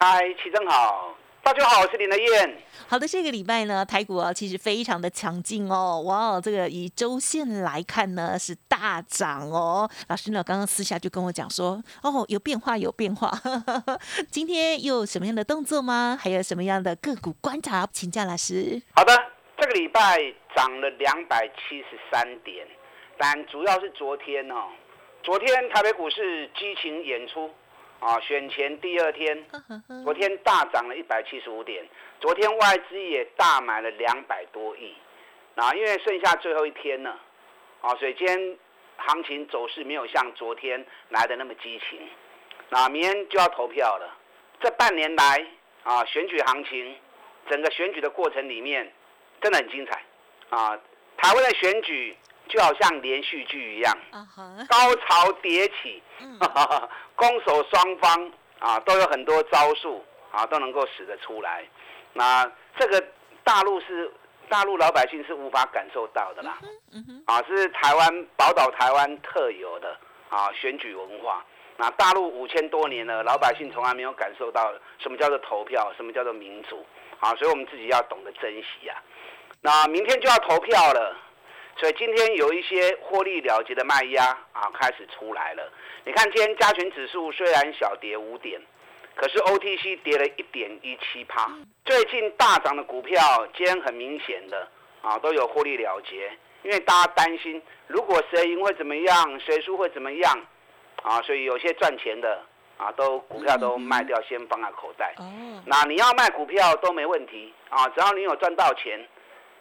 嗨，齐正好，大家好，我是林德燕。好的，这个礼拜呢，台股啊其实非常的强劲哦，哇，这个以周线来看呢是大涨哦。老师呢刚刚私下就跟我讲说，哦，有变化，有变化。今天又有什么样的动作吗？还有什么样的个股观察？请教老师。好的，这个礼拜涨了两百七十三点，但主要是昨天哦，昨天台北股市激情演出。啊，选前第二天，昨天大涨了一百七十五点，昨天外资也大买了两百多亿，啊，因为剩下最后一天了，啊，所以今天行情走势没有像昨天来的那么激情，那明天就要投票了。这半年来啊，选举行情，整个选举的过程里面真的很精彩，啊，台湾的选举。就好像连续剧一样，高潮迭起，攻守双方啊都有很多招数啊都能够使得出来。那这个大陆是大陆老百姓是无法感受到的啦，啊是台湾宝岛台湾特有的啊选举文化。那大陆五千多年了，老百姓从来没有感受到什么叫做投票，什么叫做民主啊，所以我们自己要懂得珍惜呀。那明天就要投票了。所以今天有一些获利了结的卖压啊，开始出来了。你看今天加权指数虽然小跌五点，可是 OTC 跌了一点一七趴。最近大涨的股票，今天很明显的啊都有获利了结，因为大家担心如果谁赢会怎么样，谁输会怎么样啊，所以有些赚钱的啊都股票都卖掉，先放在口袋。那你要卖股票都没问题啊，只要你有赚到钱，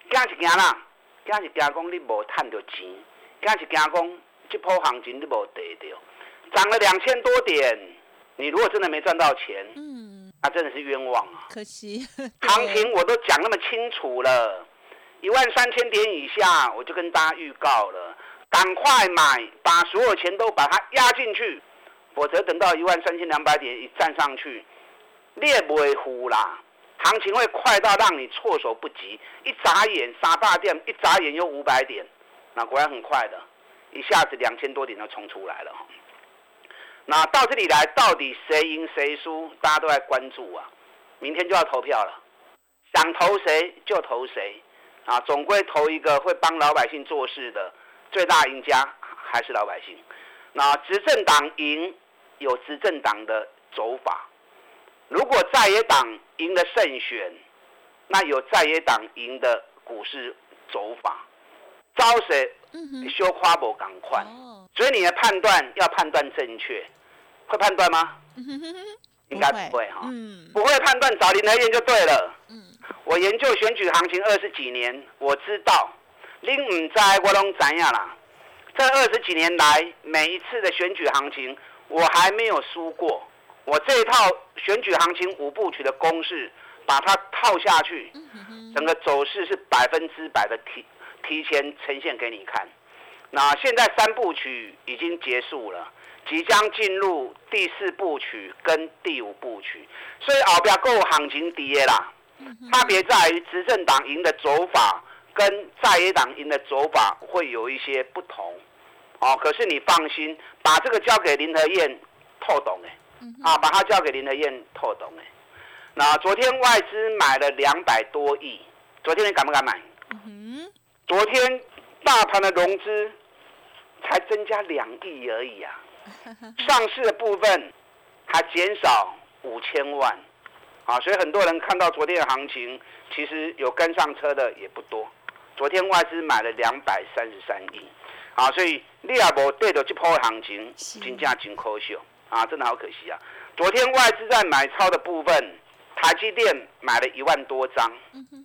干起干啦。今是惊讲你无赚到钱，今是惊讲这波行情你无得到，涨了两千多点，你如果真的没赚到钱，嗯，那真的是冤枉啊！可惜，行情我都讲那么清楚了，一万三千点以下，我就跟大家预告了，赶快买，把所有钱都把它压进去，否则等到一万三千两百点一站上去，你也不会呼啦。行情会快到让你措手不及，一眨眼杀大店，一眨眼又五百点，那果然很快的，一下子两千多点就冲出来了。那到这里来，到底谁赢谁输，大家都在关注啊。明天就要投票了，想投谁就投谁，啊，总归投一个会帮老百姓做事的，最大赢家还是老百姓。那执政党赢，有执政党的走法。如果在野党赢了胜选，那有在野党赢的股市走法，招谁？修夸博赶快，所以你的判断要判断正确，会判断吗？应该不会哈，不会判断找林德燕就对了。我研究选举行情二十几年，我知道，您唔知我拢知呀啦。这二十几年来，每一次的选举行情，我还没有输过。我这一套选举行情五部曲的公式，把它套下去，整个走势是百分之百的提提前呈现给你看。那现在三部曲已经结束了，即将进入第四部曲跟第五部曲，所以后边够行情跌啦。差别在于执政党赢的走法跟在野党赢的走法会有一些不同。哦，可是你放心，把这个交给林和燕透懂哎。啊，把它交给林德燕透懂哎。那昨天外资买了两百多亿，昨天你敢不敢买？嗯。昨天大盘的融资才增加两亿而已啊，上市的部分还减少五千万，啊，所以很多人看到昨天的行情，其实有跟上车的也不多。昨天外资买了两百三十三亿，啊，所以你也无对到这波行情，真正真可惜。啊，真的好可惜啊！昨天外资在买超的部分，台积电买了一万多张，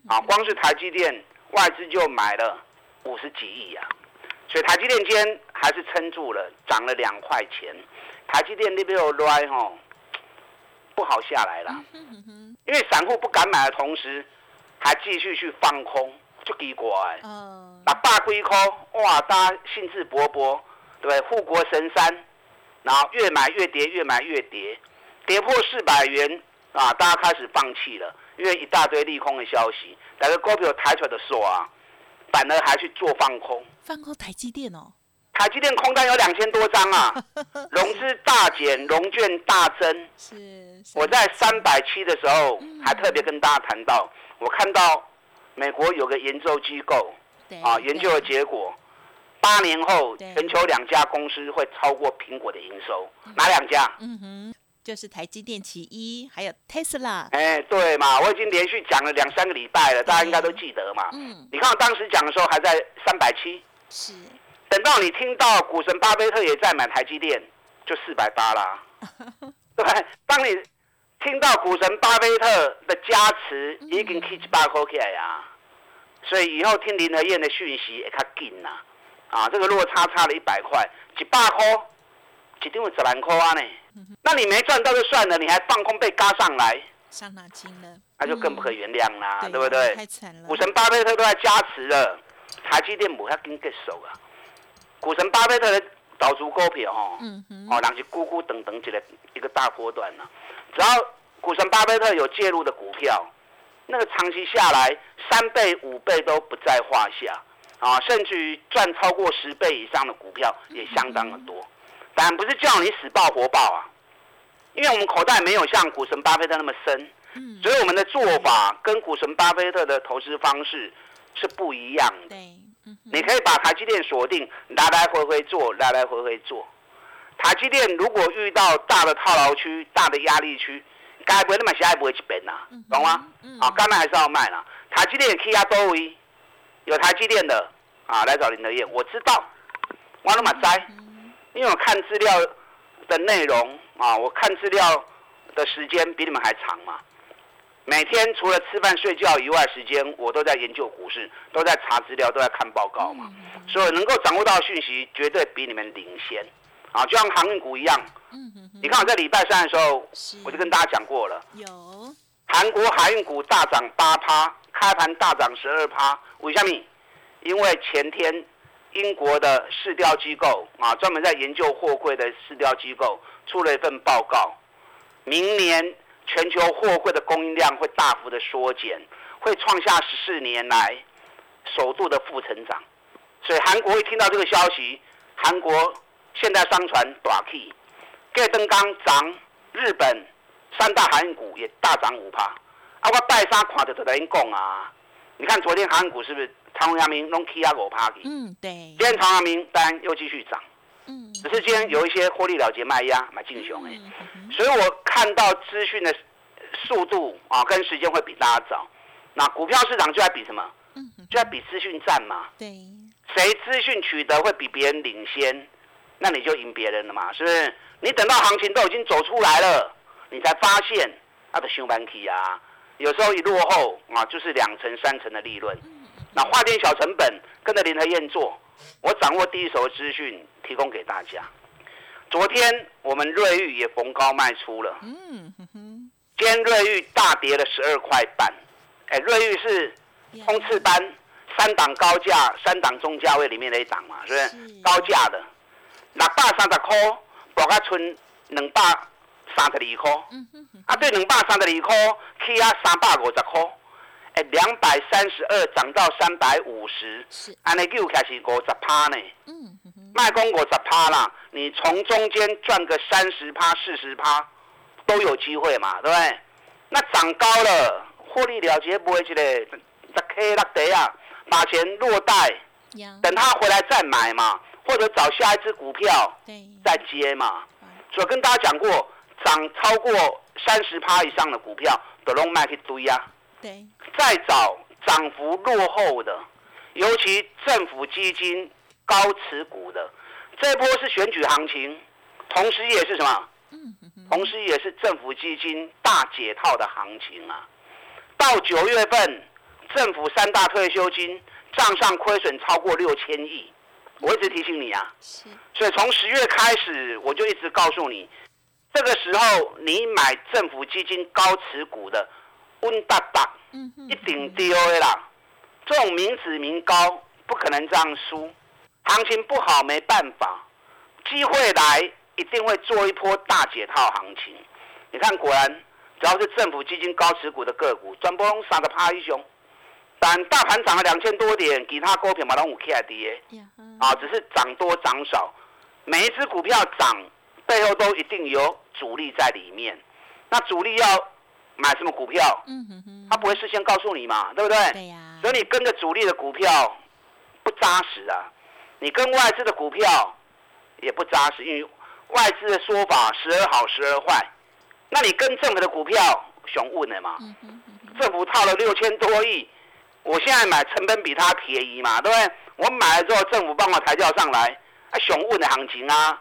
啊，光是台积电外资就买了五十几亿啊，所以台积电今天还是撑住了，涨了两块钱。台积电那边有来吼，不好下来了。因为散户不敢买的同时，还继续去放空，就奇怪。嗯。那大龟壳，哇，大家兴致勃勃，对不对？护国神山，然后越买越跌，越买越跌，跌破四百元啊，大家开始放弃了，因为一大堆利空的消息，但是股票抬出来的时候啊，反而还去做放空。放空台积电哦。台积电空单有两千多张啊，融资大减，融券大增。是，我在三百七的时候还特别跟大家谈到，我看到美国有个研究机构啊，研究的结果，八年后全球两家公司会超过苹果的营收，哪两家？嗯哼，就是台积电其一，还有 Tesla。哎，对嘛，我已经连续讲了两三个礼拜了，大家应该都记得嘛。嗯，你看我当时讲的时候还在三百七。是。等到你听到股神巴菲特也在买台积电，就四百八啦，对当你听到股神巴菲特的加持，已经七八块起来呀，所以以后听林和燕的讯息也较紧啦。啊，这个落差差了一百块，几百块，一定会十万块啊呢。那你没赚到就算了，你还放空被嘎上来，伤脑筋了，那就更不可原谅啦，对不对？太惨了。股神巴菲特都在加持了，台积电不要跟结手啊。股神巴菲特的导出股票吼，哦，人是咕咕等等起来一个大波段呐。只要股神巴菲特有介入的股票，那个长期下来三倍五倍都不在话下啊，甚至于赚超过十倍以上的股票也相当的多。当然不是叫你死抱活抱啊，因为我们口袋没有像股神巴菲特那么深，所以我们的做法跟股神巴菲特的投资方式是不一样的。你可以把台积电锁定，来来回回做，来来回回做。台积电如果遇到大的套牢区、大的压力区，该不会那么下一步会去变呐，懂吗？啊，刚才还是要卖啦。台积电可以压多维，有台积电的啊，来找林德燕，我知道，我那么栽，因为我看资料的内容啊，我看资料的时间比你们还长嘛。每天除了吃饭睡觉以外，时间我都在研究股市，都在查资料，都在看报告嘛。所以能够掌握到讯息，绝对比你们领先。啊，就像航运股一样。你看我在礼拜三的时候，我就跟大家讲过了。有。韩国海运股大涨八趴，开盘大涨十二趴。为什么？因为前天英国的市调机构啊，专门在研究货柜的市调机构出了一份报告，明年。全球货柜的供应量会大幅的缩减，会创下十四年来首度的负成长。所以韩国一听到这个消息，韩国现代商船大起，盖登钢涨，日本三大航运股也大涨五趴。啊，我拜三看着就在讲啊，你看昨天航运股是不是长荣、阳明弄起啊五趴去？嗯，对。今天长阳明当然又继续涨。嗯，只是今天有一些获利了结卖压买进熊哎，所以我看到资讯的速度啊跟时间会比大家早。那股票市场就在比什么？嗯，就在比资讯战嘛。对，谁资讯取得会比别人领先，那你就赢别人了嘛，是不是？你等到行情都已经走出来了，你才发现它的熊板体啊，有时候一落后啊，就是两成三成的利润。那花点小成本跟着林和燕做。我掌握第一手的资讯，提供给大家。昨天我们瑞玉也逢高卖出了。嗯。今天瑞玉大跌了十二块半。哎，瑞玉是冲刺班三档高价、三档中价位里面的一档嘛，是不是？高价的，六百三十块，博个存两百三十二块。啊，对，两百三十二块，起啊三百五十块。哎，两百三十二涨到三百五十，是，安尼又开始五十趴呢。嗯，卖公五十趴啦，你从中间赚个三十趴、四十趴，都有机会嘛，对不对？那涨高了，获利了结不会去嘞，十 K 落地啊，把钱落袋，等他回来再买嘛，或者找下一只股票再接嘛。所以跟大家讲过，涨超过三十趴以上的股票，都拢卖去堆啊。再找涨幅落后的，尤其政府基金高持股的，这波是选举行情，同时也是什么？同时也是政府基金大解套的行情啊！到九月份，政府三大退休金账上亏损超过六千亿，我一直提醒你啊。所以从十月开始，我就一直告诉你，这个时候你买政府基金高持股的温大大，一顶 DOA 啦。这种民脂民膏不可能这样输，行情不好没办法，机会来一定会做一波大解套行情。你看，果然只要是政府基金高持股的个股，转波拢杀的趴一雄。但大盘涨了两千多点，其他股票马上五 K 跌，啊，只是涨多涨少，每一只股票涨背后都一定有主力在里面。那主力要买什么股票？嗯哼哼，他不会事先告诉你嘛，对不对？对呀。所以你跟着主力的股票不扎实啊，你跟外资的股票也不扎实，因为外资的说法时而好时而坏。那你跟政府的股票熊问了嘛？政府套了六千多亿。我现在买成本比它便宜嘛，对不对？我买了之后，政府帮我抬轿上来，啊，熊问的行情啊！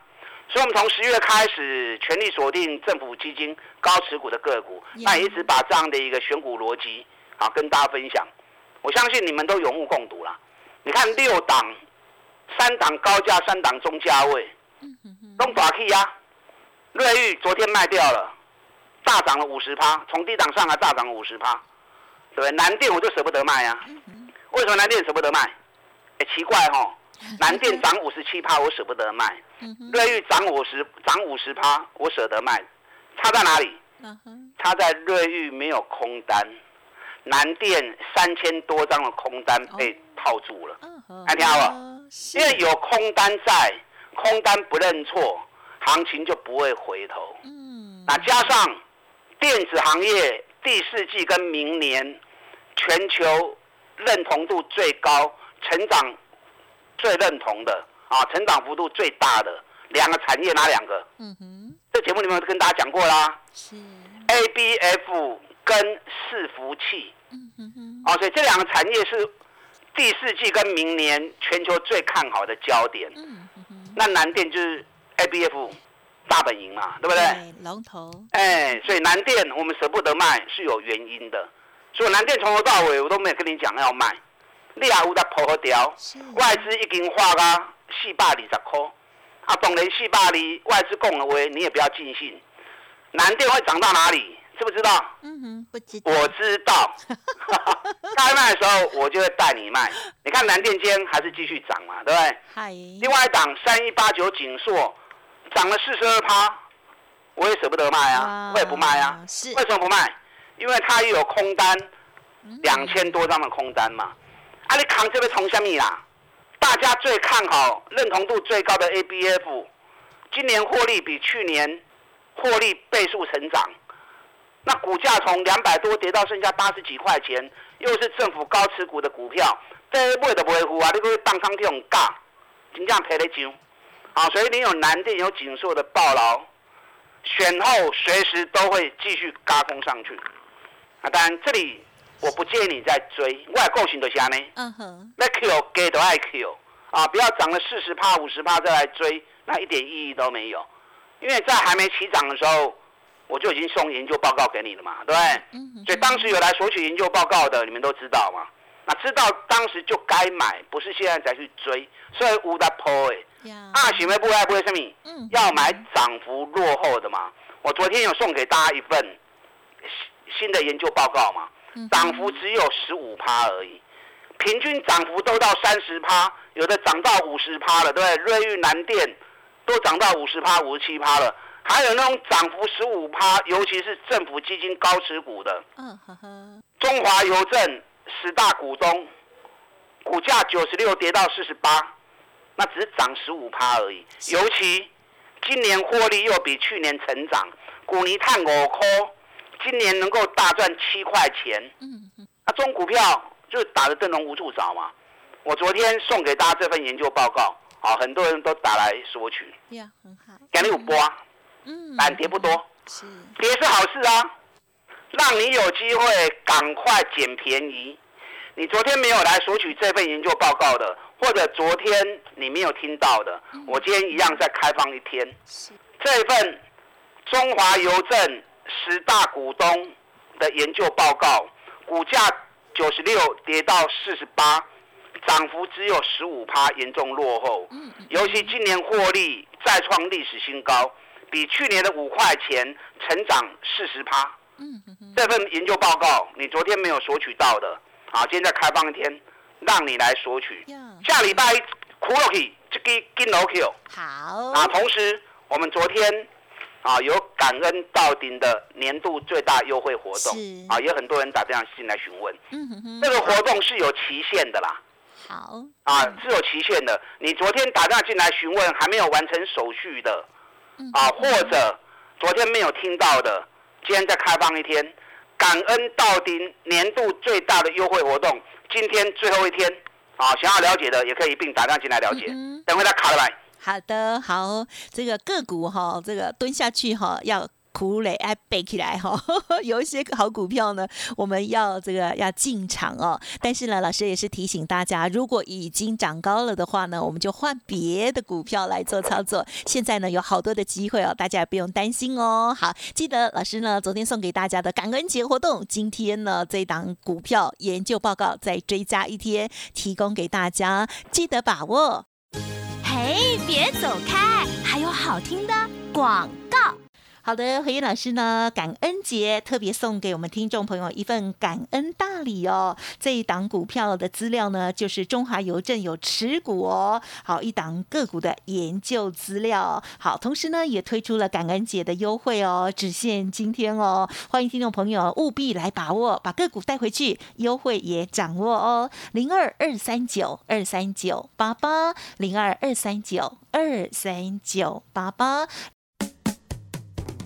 所以，我们从十月开始全力锁定政府基金高持股的个股，那也一直把这样的一个选股逻辑啊跟大家分享。我相信你们都有目共睹啦。你看六档，三档高价，三档中价位，都打 K 呀。瑞玉昨天卖掉了，大涨了五十趴，从低档上来大涨五十趴。对不对？南电我就舍不得卖啊，为什么南电舍不得卖？哎，奇怪哈，南电涨五十七趴，我舍不得卖；瑞玉涨五十，涨五十趴，我舍得卖。差在哪里？差在瑞玉没有空单，南电三千多张的空单被套住了。还听好了，因为有空单在，空单不认错，行情就不会回头。嗯，那加上电子行业。第四季跟明年，全球认同度最高、成长最认同的啊，成长幅度最大的两个产业哪两个？嗯哼，这节目里面跟大家讲过啦。是 A B F 跟伺服器。嗯哼哼。哦，所以这两个产业是第四季跟明年全球最看好的焦点。嗯哼哼。那南电就是 A B F。大本营嘛，对不对？龙头。哎，所以南电我们舍不得卖是有原因的。所以南电从头到尾我都没有跟你讲要卖。你也有在破和掉，外资已经花个四百二十块。啊，当然四百二外资供的话，你也不要尽信。南电会涨到哪里？知不知道？嗯哼，不知。我知道。该卖的时候我就会带你卖。你看南电间还是继续涨嘛，对不对？嗨。另外一档三一八九锦硕。涨了四十二趴，我也舍不得卖啊，我也不卖啊。是为什么不卖？因为它有空单，两千多张的空单嘛。啊，你扛这个从虾米啦？大家最看好、认同度最高的 ABF，今年获利比去年获利倍数成长。那股价从两百多跌到剩下八十几块钱，又是政府高持股的股票，这买都不会付啊！你可以当仓去用价，真正赔得上。啊，所以你有南电有锦硕的暴劳，选后随时都会继续嘎空上去。啊，当然这里我不建议你再追，外购型的虾呢？嗯哼。那 Q 给都爱 Q，啊，不要涨了四十趴五十趴再来追，那一点意义都没有。因为在还没起涨的时候，我就已经送研究报告给你了嘛，对不对？嗯所以当时有来索取研究报告的，你们都知道嘛。那知道当时就该买，不是现在才去追。所以无的破诶。啊，行为不爱不会什么？嗯，要买涨幅落后的嘛。我昨天有送给大家一份新新的研究报告嘛，涨幅只有十五趴而已，平均涨幅都到三十趴，有的涨到五十趴了，对不对？瑞玉南电都涨到五十趴、五十七趴了，还有那种涨幅十五趴，尤其是政府基金高持股的，嗯呵呵，中华邮政十大股东，股价九十六跌到四十八。那只是涨十五趴而已，尤其今年获利又比去年成长，股尼碳五块，今年能够大赚七块钱。嗯嗯。那中股票就打的灯笼无处找嘛。我昨天送给大家这份研究报告，啊，很多人都打来索取。呀，很好。给你有波啊。嗯。但跌不多。是。跌是好事啊，让你有机会赶快捡便宜。你昨天没有来索取这份研究报告的。或者昨天你没有听到的，我今天一样再开放一天。这份中华邮政十大股东的研究报告，股价九十六跌到四十八，涨幅只有十五趴，严重落后。尤其今年获利再创历史新高，比去年的五块钱成长四十趴。嗯这份研究报告你昨天没有索取到的，啊，今天再开放一天，让你来索取。下礼拜苦落去，这个金楼 Q。好。啊，同时我们昨天啊有感恩到顶的年度最大优惠活动，啊，也有很多人打电话进来询问。嗯哼哼。这个活动是有期限的啦。好。啊，是有期限的。你昨天打电话进来询问还没有完成手续的，啊，或者昨天没有听到的，今天再开放一天，感恩到顶年度最大的优惠活动，今天最后一天，啊，想要了解的也可以一并打电话进来了解。等会他卡了来。好的，好，这个个股哈，这个蹲下去哈要。苦累哎，背起来哈，有一些好股票呢，我们要这个要进场哦。但是呢，老师也是提醒大家，如果已经涨高了的话呢，我们就换别的股票来做操作。现在呢，有好多的机会哦，大家也不用担心哦。好，记得老师呢昨天送给大家的感恩节活动，今天呢这档股票研究报告再追加一天，提供给大家，记得把握。哎，别走开，还有好听的广告。好的，何燕老师呢？感恩节特别送给我们听众朋友一份感恩大礼哦。这一档股票的资料呢，就是中华邮政有持股哦。好，一档个股的研究资料。好，同时呢，也推出了感恩节的优惠哦，只限今天哦。欢迎听众朋友务必来把握，把个股带回去，优惠也掌握哦。零二二三九二三九八八，零二二三九二三九八八。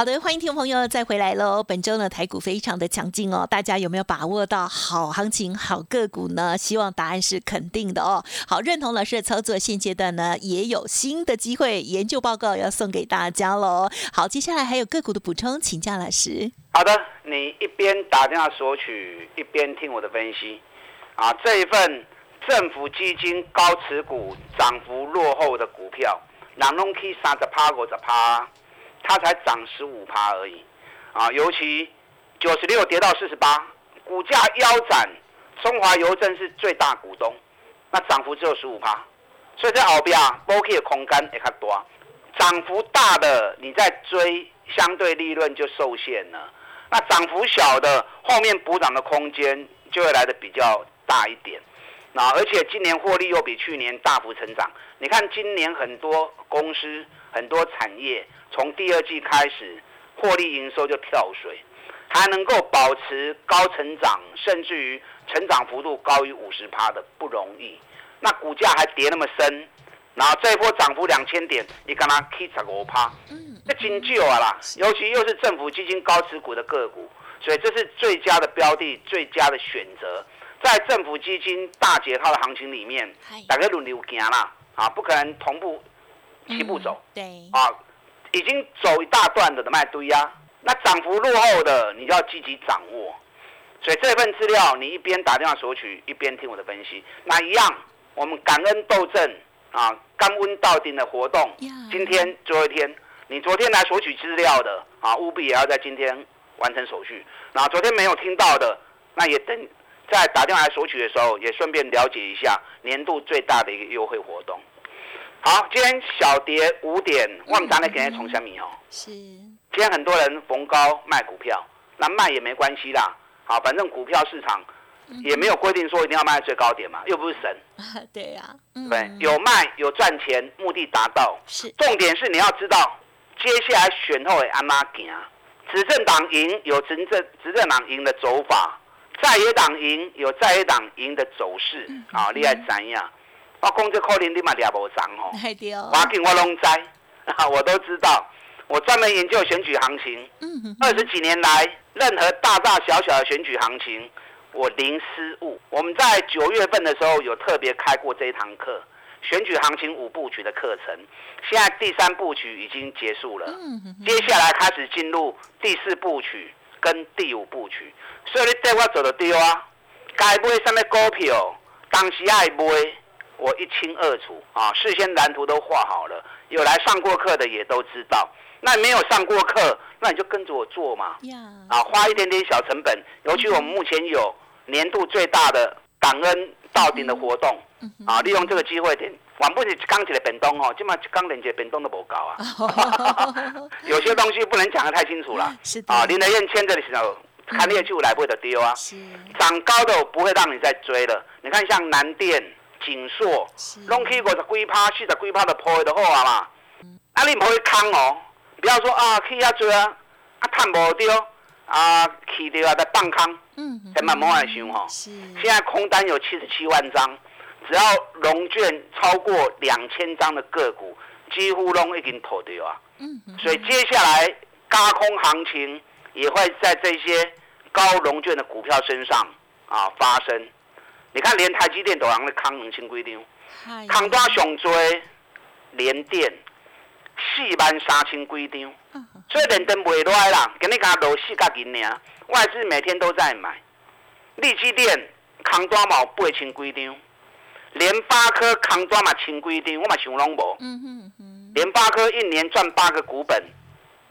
好的，欢迎听众朋友再回来喽。本周呢，台股非常的强劲哦，大家有没有把握到好行情、好个股呢？希望答案是肯定的哦。好，认同老师的操作，现阶段呢也有新的机会，研究报告要送给大家喽。好，接下来还有个股的补充，请教老师。好的，你一边打电话索取，一边听我的分析啊。这一份政府基金高持股、涨幅落后的股票，南龙 K 三十趴五十趴。它才涨十五趴而已，啊，尤其九十六跌到四十八，股价腰斩，中华邮政是最大股东，那涨幅只有十五趴，所以在后边波 K 的空间也较多，涨幅大的你在追，相对利润就受限了，那涨幅小的后面补涨的空间就会来的比较大一点，那而且今年获利又比去年大幅成长，你看今年很多公司很多产业。从第二季开始，获利营收就跳水，还能够保持高成长，甚至于成长幅度高于五十趴的不容易。那股价还跌那么深，然后这一波涨幅两千点，你干嘛 K 十五趴？嗯，这金救啊啦！尤其又是政府基金高持股的个股，所以这是最佳的标的，最佳的选择。在政府基金大解套的行情里面，大家轮流行啦，啊，不可能同步齐步走。对，啊。已经走一大段的卖堆啊，那涨幅落后的你就要积极掌握。所以这份资料你一边打电话索取，一边听我的分析。那一样，我们感恩斗争啊，甘温到顶的活动，今天最后一天，你昨天来索取资料的啊，务必也要在今天完成手续。那昨天没有听到的，那也等在打电话来索取的时候，也顺便了解一下年度最大的一个优惠活动。好，今天小跌五点，我们咱来给人从下面哦。是。今天很多人逢高卖股票，那卖也没关系啦。好，反正股票市场也没有规定说一定要卖在最高点嘛，又不是神。对呀。对，有卖有赚钱，目的达到。是。重点是你要知道，接下来选后的安哪行？执政党赢有执政执政党赢的走法，在野党赢有在野党赢的走势。啊，你爱怎样？我讲这可能你嘛抓无上吼，我紧我拢知，我都知道。我专门研究选举行情，二十几年来，任何大大小小的选举行情，我零失误。我们在九月份的时候有特别开过这一堂课，选举行情五部曲的课程，现在第三部曲已经结束了，接下来开始进入第四部曲跟第五部曲，所以你带我走的对啊，该买什么股票，当时爱买，我一清二楚。啊，事先蓝图都画好了，有来上过课的也都知道。那没有上过课，那你就跟着我做嘛，啊，花一点点小成本，尤其我们目前有年度最大的感恩到顶的活动，啊，利用这个机会点，晚不是刚一个变动哦，今嘛刚连接变动都无搞啊，有些东西不能讲得太清楚了。是的，啊，林德燕牵着的时候，看猎就来不会的丢啊，是。涨高的我不会让你再追了。你看像南电、锦硕是，拢去五十几趴、四十几趴的破的好啊嘛，啊你唔可以空哦，不要说啊去遐追啊，啊赚无丢啊去掉啊再放空，嗯哼千万莫爱想吼。是。现在空单有七十七万张，只要融券超过两千张的个股，几乎拢已经投掉啊。嗯所以接下来高空行情也会在这些高融券的股票身上啊发生。你看，连台积电都人咧空两千几张，嗨空单上追，连电四万三千几张，嗯哼。所以连灯袂落来啦，今日敢落四角银尔，外资每天都在买。利基电康单嘛有八千几张，联发科康单嘛千几张，我嘛想拢无。嗯哼哼联发科一年赚八个股本，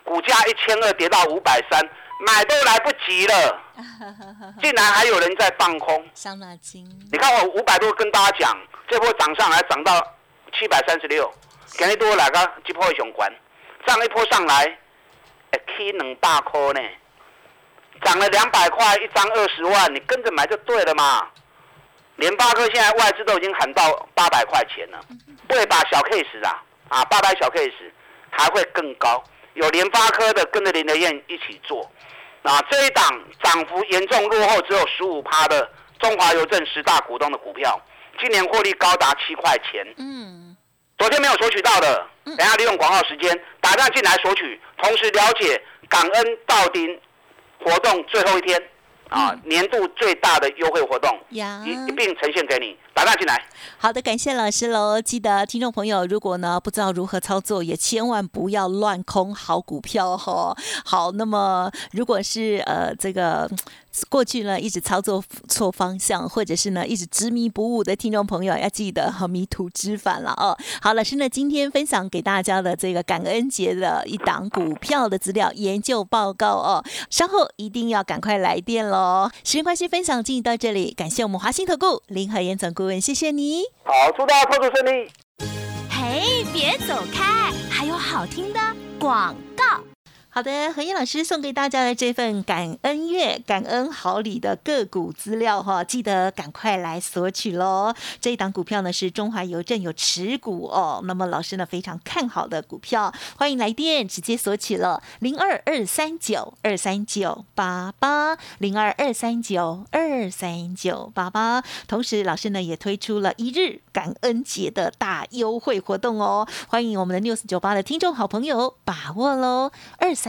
股价一千二跌到五百三，买都来不及了，竟然还有人在放空。伤脑筋，你看我五百多跟大家讲，这波涨上来涨到七百三十六，今日多来个一波会上关，这样一波上来，会起两百块呢，涨了两百块一张二十万，你跟着买就对了嘛。联发科现在外资都已经喊到八百块钱了，不会把小 case 啊啊八百小 case 还会更高，有联发科的跟着林德燕一起做。啊，这一档涨幅严重落后只有十五趴的中华邮政十大股东的股票，今年获利高达七块钱。嗯。昨天没有索取到的，嗯。等下利用广告时间打电话进来索取，同时了解感恩到丁活动最后一天啊，年度最大的优惠活动一一并呈现给你，打电话进来。好的，感谢老师喽。记得听众朋友，如果呢不知道如何操作，也千万不要乱空好股票哈、好，那么如果是呃这个嗯 过去呢一直操作错方向，或者是呢一直执迷不悟的听众朋友，要记得哈迷途知返了哦。好，老师呢今天分享给大家的这个感恩节的一档股票的资料研究报告哦，稍后一定要赶快来电喽。时间关系，分享进行到这里，感谢我们华兴投顾林和严总顾问，谢谢你。好，祝大家操作顺利。嘿，别走开，还有好听的广告。好的，何燕老师送给大家的这份感恩月、感恩好礼的个股资料哈，记得赶快来索取喽。这一档股票呢是中华邮政有持股哦，那么老师呢非常看好的股票，欢迎来电直接索取了零二二三九二三九八八零二二三九二三九八八。同时，老师呢也推出了一日感恩节的大优惠活动哦，欢迎我们的 news 九八的听众好朋友把握喽，二三